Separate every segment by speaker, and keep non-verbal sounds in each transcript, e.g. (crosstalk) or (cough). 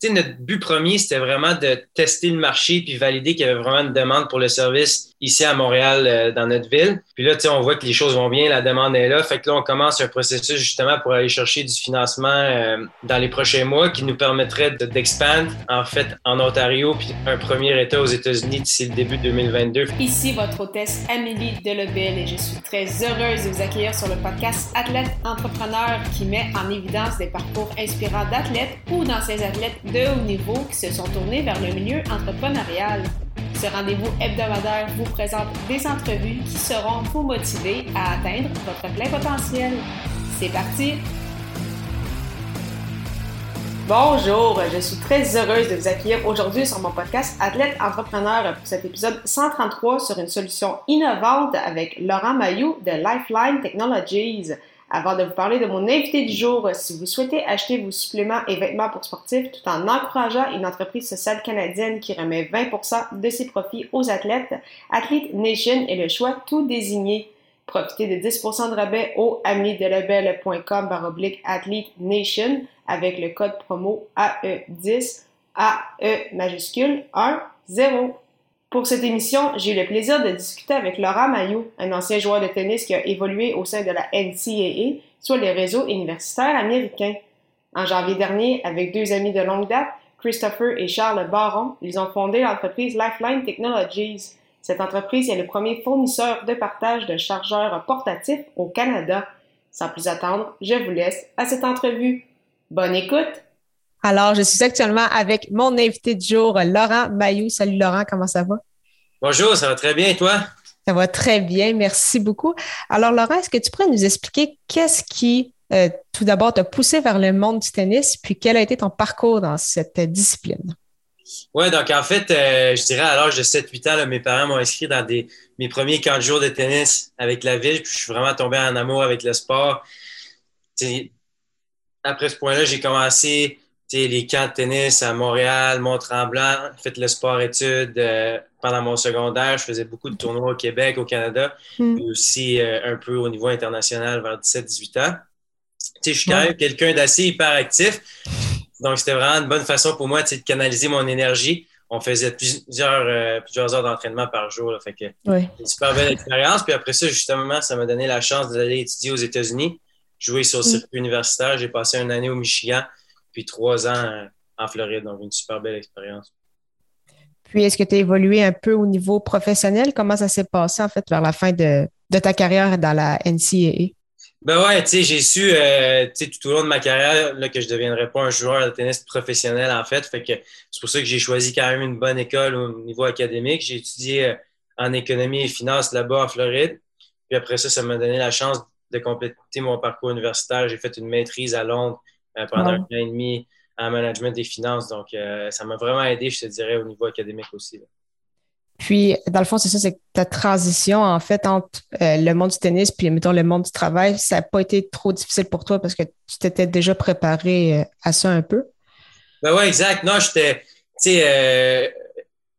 Speaker 1: sais, notre but premier, c'était vraiment de tester le marché puis valider qu'il y avait vraiment une demande pour le service ici à Montréal, euh, dans notre ville. Puis là, on voit que les choses vont bien, la demande est là. Fait que là, on commence un processus justement pour aller chercher du financement euh, dans les prochains mois qui nous permettrait d'expandre, en fait, en Ontario, puis un premier État aux États-Unis d'ici le début 2022.
Speaker 2: Ici votre hôtesse Amélie Delebel et je suis très heureuse de vous accueillir sur le podcast Athlète Entrepreneur qui met en évidence des parcours inspirants d'athlètes ou d'anciens athlètes de haut niveau qui se sont tournés vers le milieu entrepreneurial. Ce rendez-vous hebdomadaire vous présente des entrevues qui seront vous motiver à atteindre votre plein potentiel. C'est parti! Bonjour, je suis très heureuse de vous accueillir aujourd'hui sur mon podcast Athlète Entrepreneur pour cet épisode 133 sur une solution innovante avec Laurent Mayou de Lifeline Technologies. Avant de vous parler de mon invité du jour, si vous souhaitez acheter vos suppléments et vêtements pour sportifs tout en encourageant une entreprise sociale canadienne qui remet 20% de ses profits aux athlètes, Athlete Nation est le choix tout désigné. Profitez de 10% de rabais au amidelabel.com baroblique Athlete Nation avec le code promo AE10 AE majuscule 1 0. Pour cette émission, j'ai eu le plaisir de discuter avec Laurent Maillot, un ancien joueur de tennis qui a évolué au sein de la NCAA, soit les réseaux universitaires américains. En janvier dernier, avec deux amis de longue date, Christopher et Charles Baron, ils ont fondé l'entreprise Lifeline Technologies. Cette entreprise est le premier fournisseur de partage de chargeurs portatifs au Canada. Sans plus attendre, je vous laisse à cette entrevue. Bonne écoute!
Speaker 3: Alors, je suis actuellement avec mon invité du jour, Laurent Mayou. Salut Laurent, comment ça va?
Speaker 1: Bonjour, ça va très bien et toi?
Speaker 3: Ça va très bien, merci beaucoup. Alors Laurent, est-ce que tu pourrais nous expliquer qu'est-ce qui, euh, tout d'abord, t'a poussé vers le monde du tennis, puis quel a été ton parcours dans cette discipline?
Speaker 1: Oui, donc en fait, euh, je dirais à l'âge de 7-8 ans, mes parents m'ont inscrit dans des, mes premiers camps de jours de tennis avec la ville, puis je suis vraiment tombé en amour avec le sport. après ce point-là, j'ai commencé les camps de tennis à Montréal, Mont-Tremblant, fait le sport-études euh, pendant mon secondaire. Je faisais beaucoup de tournois au Québec, au Canada, mm. aussi euh, un peu au niveau international vers 17-18 ans. je suis quand même quelqu'un d'assez hyperactif. Donc, c'était vraiment une bonne façon pour moi de canaliser mon énergie. On faisait plusieurs, euh, plusieurs heures d'entraînement par jour. fait que une super belle expérience. Puis après ça, justement, ça m'a donné la chance d'aller étudier aux États-Unis, jouer sur le mm. circuit universitaire. J'ai passé une année au Michigan puis trois ans en Floride. Donc, une super belle expérience.
Speaker 3: Puis, est-ce que tu as évolué un peu au niveau professionnel? Comment ça s'est passé, en fait, vers la fin de, ta carrière dans la NCAA?
Speaker 1: Ben ouais, tu sais, j'ai su, euh, tout au long de ma carrière là, que je ne deviendrais pas un joueur de tennis professionnel, en fait. Fait que c'est pour ça que j'ai choisi quand même une bonne école au niveau académique. J'ai étudié euh, en économie et finance là-bas en Floride. Puis après ça, ça m'a donné la chance de compléter mon parcours universitaire. J'ai fait une maîtrise à Londres euh, pendant un an et demi en management des finances. Donc, euh, ça m'a vraiment aidé, je te dirais, au niveau académique aussi.
Speaker 3: Puis, dans le fond, c'est ça, c'est que ta transition, en fait, entre euh, le monde du tennis puis, mettons, le monde du travail, ça n'a pas été trop difficile pour toi parce que tu t'étais déjà préparé à ça un peu?
Speaker 1: Ben oui, exact. Non, j'étais, tu sais,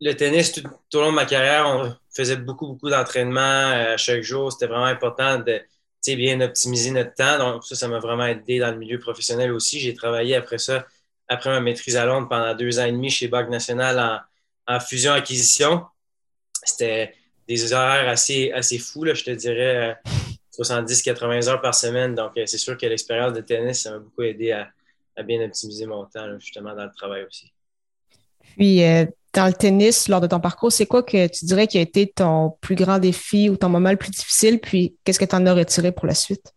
Speaker 1: le tennis, tout, tout, au long de ma carrière, on faisait beaucoup, beaucoup d'entraînement chaque jour. C'était vraiment important de, bien optimiser notre temps. Donc, ça, ça m'a vraiment aidé dans le milieu professionnel aussi. J'ai travaillé après ça, après ma maîtrise à Londres, pendant deux ans et demi chez Banque Nationale en, fusion-acquisition. C'était des horaires assez, assez fous, là, je te dirais 70-80 heures par semaine. Donc, euh, c'est sûr que l'expérience de tennis, ça m'a beaucoup aidé à, bien optimiser mon temps, justement, dans le travail aussi.
Speaker 3: Puis, euh, dans le tennis, lors de ton parcours, c'est quoi que tu dirais qui a été ton plus grand défi ou ton moment le plus difficile? Puis, qu'est-ce que tu en as retiré pour la suite?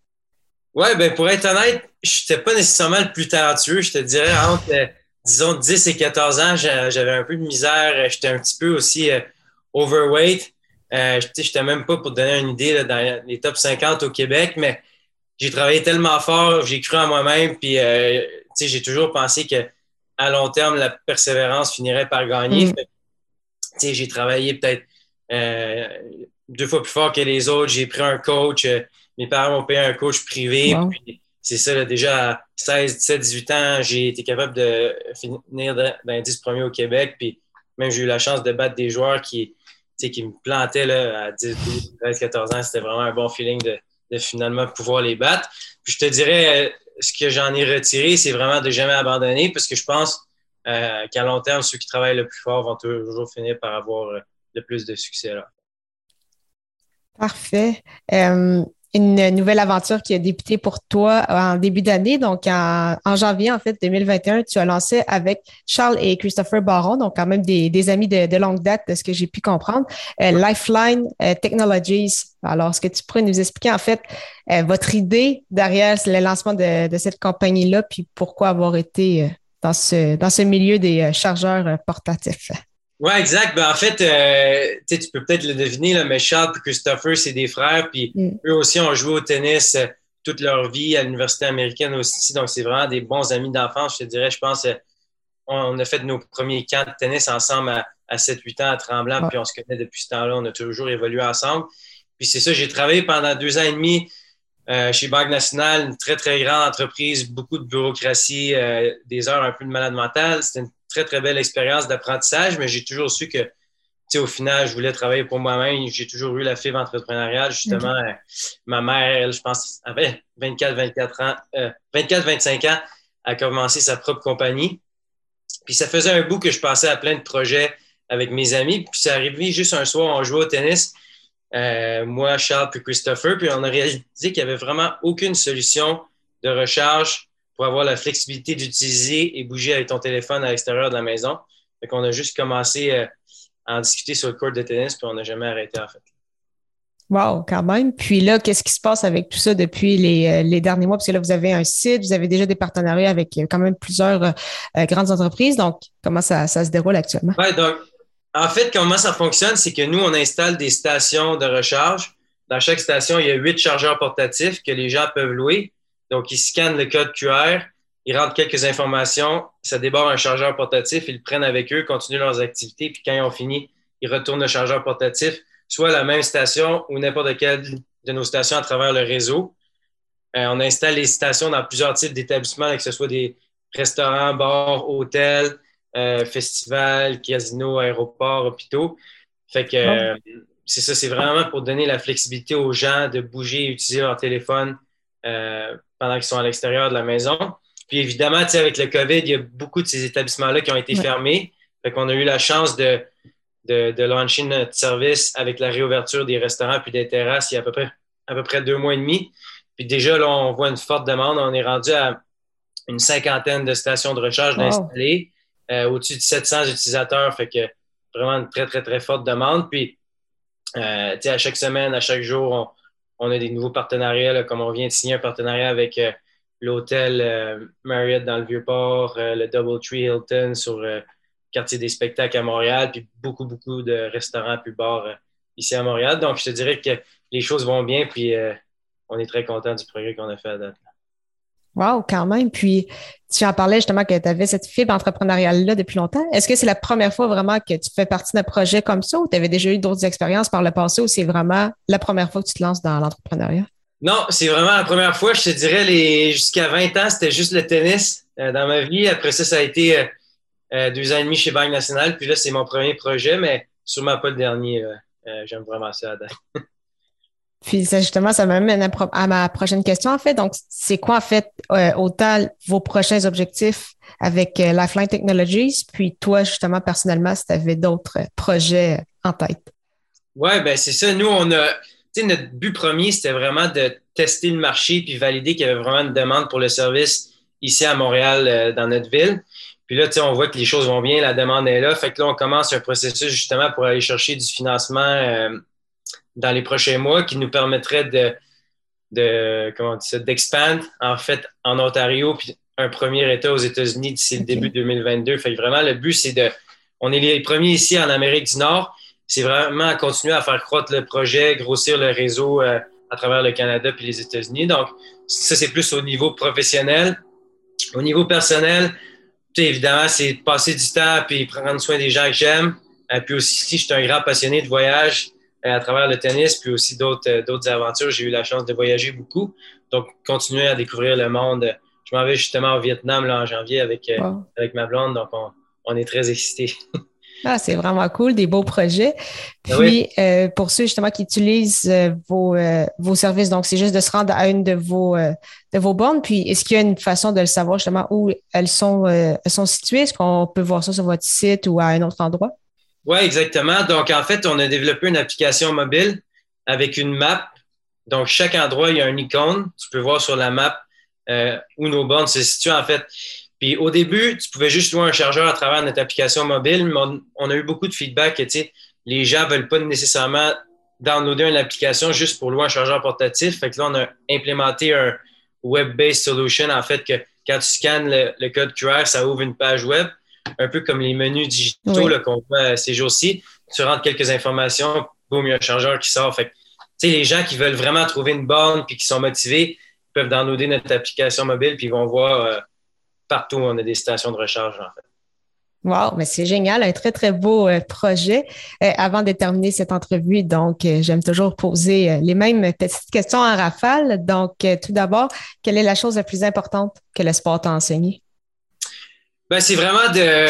Speaker 1: Oui, ben pour être honnête, je n'étais pas nécessairement le plus talentueux. Je te dirais, entre, euh, disons, 10 et 14 ans, j'avais un peu de misère. J'étais un petit peu aussi euh, overweight. Euh, je n'étais même pas, pour te donner une idée, dans les top 50 au Québec, mais j'ai travaillé tellement fort, j'ai cru en moi-même, puis j'ai toujours pensé que à long terme, la persévérance finirait par gagner. Mm. J'ai travaillé peut-être euh, deux fois plus fort que les autres. J'ai pris un coach. Euh, mes parents m'ont payé un coach privé. C'est ça, déjà à 16, 17, 18 ans, j'ai été capable de finir dans les 10 premiers au Québec. Puis même, j'ai eu la chance de battre des joueurs qui, qui me plantaient là, à 10, 12, 13, 14 ans. C'était vraiment un bon feeling de, de, finalement pouvoir les battre. Puis je te dirais, euh, ce que j'en ai retiré, c'est vraiment de jamais abandonner parce que je pense qu'à long terme, ceux qui travaillent le plus fort vont toujours finir par avoir le plus de succès. Là.
Speaker 3: Parfait une nouvelle aventure qui a débuté pour toi en début d'année. Donc, en, janvier, en fait, 2021, tu as lancé avec Charles et Christopher Baron, donc quand même des, amis de, longue date, de ce que j'ai pu comprendre, euh, Lifeline euh, Technologies. Alors, est-ce que tu pourrais nous expliquer, en fait, euh, votre idée derrière le lancement de, de cette compagnie-là, puis pourquoi avoir été dans ce, dans ce milieu des chargeurs portatifs?
Speaker 1: Oui, exact. Ben, en fait, euh, tu peux peut-être le deviner, là, mais Charles et Christopher, c'est des frères. Puis mm. eux aussi ont joué au tennis euh, toute leur vie à l'université américaine aussi. Donc, c'est vraiment des bons amis d'enfance. Je te dirais, je pense, euh, on a fait nos premiers camps de tennis ensemble à, 7-8 ans à Tremblant. Puis on se connaît depuis ce temps-là. On a toujours évolué ensemble. Puis c'est ça, j'ai travaillé pendant deux ans et demi chez Banque Nationale, une très, très grande entreprise, beaucoup de bureaucratie, des heures un peu de malade mental. C'était une très, très belle expérience d'apprentissage, mais j'ai toujours su que, au final, je voulais travailler pour moi-même. J'ai toujours eu la fibre entrepreneuriale. Justement, euh, ma mère, elle, je pense, avait 24, 24 ans, 24, 25 ans, a commencé sa propre compagnie. Puis ça faisait un bout que je passais à plein de projets avec mes amis. Puis c'est arrivé juste un soir, on jouait au tennis. Euh, moi, Charles puis Christopher, puis on a réalisé qu'il n'y avait vraiment aucune solution de recharge pour avoir la flexibilité d'utiliser et bouger avec ton téléphone à l'extérieur de la maison. Fait qu'on a juste commencé euh, à en discuter sur le court de tennis, puis on n'a jamais arrêté, en fait.
Speaker 3: Wow, quand même. Puis là, qu'est-ce qui se passe avec tout ça depuis les, euh, derniers mois? Parce que là, vous avez un site, vous avez déjà des partenariats avec euh, quand même plusieurs grandes entreprises. Donc, comment ça, ça se déroule actuellement?
Speaker 1: Oui, donc, en fait, comment ça fonctionne, c'est que nous, on installe des stations de recharge. Dans chaque station, il y a huit chargeurs portatifs que les gens peuvent louer. Donc, ils scannent le code QR, ils rentrent quelques informations, ça déborde un chargeur portatif, ils le prennent avec eux, continuent leurs activités, puis quand ils ont fini, ils retournent le chargeur portatif, soit à la même station ou n'importe quelle de nos stations à travers le réseau. Euh, on installe les stations dans plusieurs types d'établissements, que ce soit des restaurants, bars, hôtels, euh, festivals, casinos, aéroports, hôpitaux. Fait que euh, c'est ça, c'est vraiment pour donner la flexibilité aux gens de bouger et utiliser leur téléphone pendant qu'ils sont à l'extérieur de la maison. Puis évidemment, avec le COVID, il y a beaucoup de ces établissements-là qui ont été fermés. Fait qu'on a eu la chance de, de, de lancer notre service avec la réouverture des restaurants puis des terrasses il y a à peu près, à peu près deux mois et demi. Puis déjà, là, on voit une forte demande. On est rendu à une cinquantaine de stations de recharge installées, euh, au-dessus de 700 utilisateurs. Fait que vraiment une très, très, très forte demande. Puis, euh, à chaque semaine, à chaque jour, on, on a des nouveaux partenariats, comme on vient de signer un partenariat avec euh, l'hôtel euh, Marriott dans le Vieux-Port, euh, le Doubletree Hilton sur le quartier des spectacles à Montréal, puis beaucoup, beaucoup de restaurants puis bars ici à Montréal. Donc, je te dirais que les choses vont bien, puis on est très content du progrès qu'on a fait à date.
Speaker 3: Wow, quand même. Puis, tu en parlais justement que tu avais cette fibre entrepreneuriale-là depuis longtemps. Est-ce que c'est la première fois vraiment que tu fais partie d'un projet comme ça ou tu avais déjà eu d'autres expériences par le passé ou c'est vraiment la première fois que tu te lances dans l'entrepreneuriat?
Speaker 1: Non, c'est vraiment la première fois. Je te dirais, les jusqu'à 20 ans, c'était juste le tennis euh, dans ma vie. Après ça, ça a été euh, euh, deux ans et demi chez Banque Nationale. Puis là, c'est mon premier projet, mais sûrement pas le dernier. J'aime vraiment ça date. (laughs)
Speaker 3: Puis ça, justement, ça m'amène à, ma prochaine question, en fait. Donc, c'est quoi, en fait, euh, autant vos prochains objectifs avec euh, Lifeline Technologies, puis toi, justement, personnellement, si tu avais d'autres projets en tête?
Speaker 1: Oui, ben c'est ça. Nous, on a, tu sais, notre but premier, c'était vraiment de tester le marché puis valider qu'il y avait vraiment une demande pour le service ici à Montréal, euh, dans notre ville. Puis là, tu sais, on voit que les choses vont bien, la demande est là. Fait que là, on commence un processus justement pour aller chercher du financement dans les prochains mois qui nous permettrait de, de comment d'expandre en fait en Ontario puis un premier État aux États-Unis d'ici le début 2022. Fait que vraiment, le but, c'est de. On est les premiers ici en Amérique du Nord. C'est vraiment continuer à faire croître le projet, grossir le réseau euh, à travers le Canada puis les États-Unis. Donc, ça, c'est plus au niveau professionnel. Au niveau personnel, évidemment, c'est passer du temps puis prendre soin des gens que j'aime. et euh, puis aussi, si je suis un grand passionné de voyage, à travers le tennis, puis aussi d'autres, euh, d'autres aventures. J'ai eu la chance de voyager beaucoup. Donc, continuer à découvrir le monde. Je m'en vais justement au Vietnam là, en janvier avec, euh, avec ma blonde, donc on, est très excités. (laughs)
Speaker 3: Ah, c'est vraiment cool, des beaux projets. Ah Puis, euh, pour ceux justement qui utilisent euh, vos, euh, vos services, donc c'est juste de se rendre à une de vos, de vos bornes. Puis, est-ce qu'il y a une façon de le savoir justement où elles sont, elles sont situées? Est-ce qu'on peut voir ça sur votre site ou à un autre endroit?
Speaker 1: Oui, exactement. Donc, en fait, on a développé une application mobile avec une map. Donc, chaque endroit, il y a un icône. Tu peux voir sur la map où nos bornes se situent, en fait. Puis au début, tu pouvais juste louer un chargeur à travers notre application mobile, mais on, a eu beaucoup de feedback que les gens ne veulent pas nécessairement downloader une application juste pour louer un chargeur portatif. Fait que là, on a implémenté un web-based solution, en fait, que quand tu scannes le, code QR, ça ouvre une page web, un peu comme les menus digitaux qu'on voit ces jours-ci. Tu rentres quelques informations, boum, il y a un chargeur qui sort. Fait que, les gens qui veulent vraiment trouver une borne puis qui sont motivés peuvent downloader notre application mobile puis ils vont voir euh, partout on a des stations de recharge, en fait.
Speaker 3: Wow, mais c'est génial, un très, très beau euh, projet. Euh, avant de terminer cette entrevue, donc, euh, j'aime toujours poser les mêmes petites questions en rafale. Donc, tout d'abord, quelle est la chose la plus importante que le sport t'a enseigné?
Speaker 1: Ben, c'est vraiment de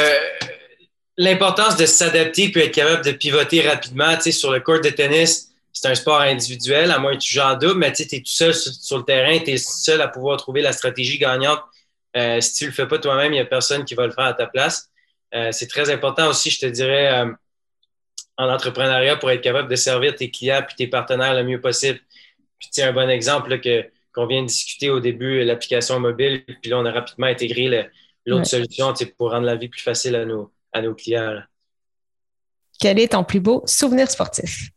Speaker 1: l'importance de s'adapter puis être capable de pivoter rapidement. Tu sais, sur le court de tennis, c'est un sport individuel, à moins que tu joues en double, mais tu es tout seul sur, le terrain, tu es seul à pouvoir trouver la stratégie gagnante euh, si tu le fais pas toi-même, il n'y a personne qui va le faire à ta place. Euh, c'est très important aussi, je te dirais, euh, en entrepreneuriat pour être capable de servir tes clients puis tes partenaires le mieux possible. Puis tu un bon exemple que qu'on vient de discuter au début, l'application mobile, puis là, on a rapidement intégré l'autre solution pour rendre la vie plus facile à nos, à nos clients.
Speaker 3: Quel est ton plus beau souvenir sportif?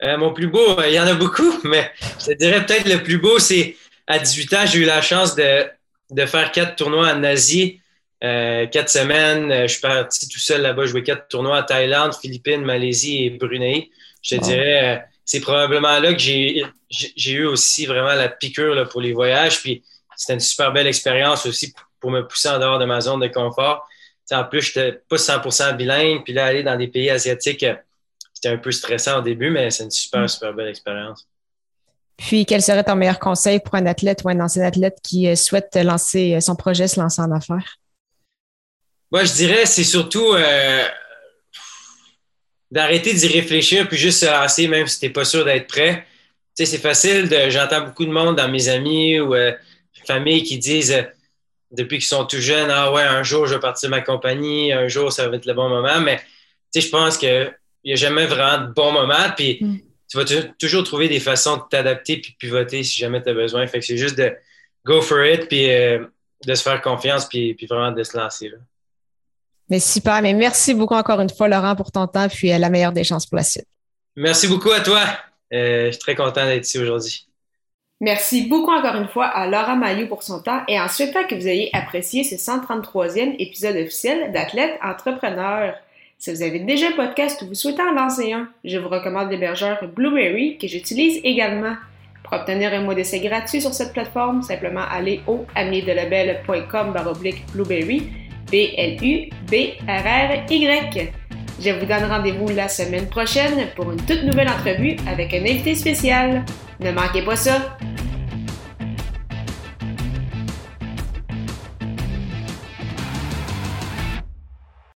Speaker 1: mon plus beau, il y en a beaucoup, (laughs) mais je te dirais peut-être le plus beau, c'est à 18 ans, j'ai eu la chance de, de faire quatre tournois en Asie, euh, quatre semaines. Euh, je suis parti tout seul là-bas, jouer quatre tournois à Thaïlande, Philippines, Malaisie et Brunei. Je te dirais, euh, c'est probablement là que j'ai, j'ai eu aussi vraiment la piqûre là, pour les voyages. Puis c'était une super belle expérience aussi pour me pousser en dehors de ma zone de confort. en plus, je n'étais pas 100% bilingue. Puis là, aller dans des pays asiatiques, c'était un peu stressant au début, mais c'est une super, mm. super belle expérience.
Speaker 3: Puis, quel serait ton meilleur conseil pour un athlète ou un ancien athlète qui euh, souhaite lancer euh, son projet, se lancer en affaires?
Speaker 1: Moi, je dirais, c'est surtout euh, d'arrêter d'y réfléchir puis juste se lancer, même si tu n'es pas sûr d'être prêt. Tu sais, c'est facile. De, j'entends beaucoup de monde dans mes amis ou familles qui disent depuis qu'ils sont tout jeunes, ah ouais, un jour je vais partir de ma compagnie, un jour ça va être le bon moment. Mais tu sais, je pense qu'il n'y a jamais vraiment de bon moment. Puis mm tu vas toujours trouver des façons de t'adapter puis pivoter si jamais tu as besoin. Fait que c'est juste de go for it puis euh, de se faire confiance puis, puis vraiment de se lancer. Là.
Speaker 3: Mais super. Mais merci beaucoup encore une fois, Laurent, pour ton temps puis euh, la meilleure des chances pour la suite.
Speaker 1: Merci beaucoup à toi. Euh, je suis très content d'être ici aujourd'hui.
Speaker 2: Merci beaucoup encore une fois à Laurent Maillot pour son temps et en souhaitant que vous ayez apprécié ce 133e épisode officiel d'Athlète Entrepreneur. Si vous avez déjà un podcast ou vous souhaitez en lancer un, je vous recommande l'hébergeur Blueberry que j'utilise également. Pour obtenir un mois d'essai gratuit sur cette plateforme, simplement allez au amiedelabel.com Blueberry, B-L-U-B-R-R-Y. Je vous donne rendez-vous la semaine prochaine pour une toute nouvelle entrevue avec un invité spécial. Ne manquez pas ça!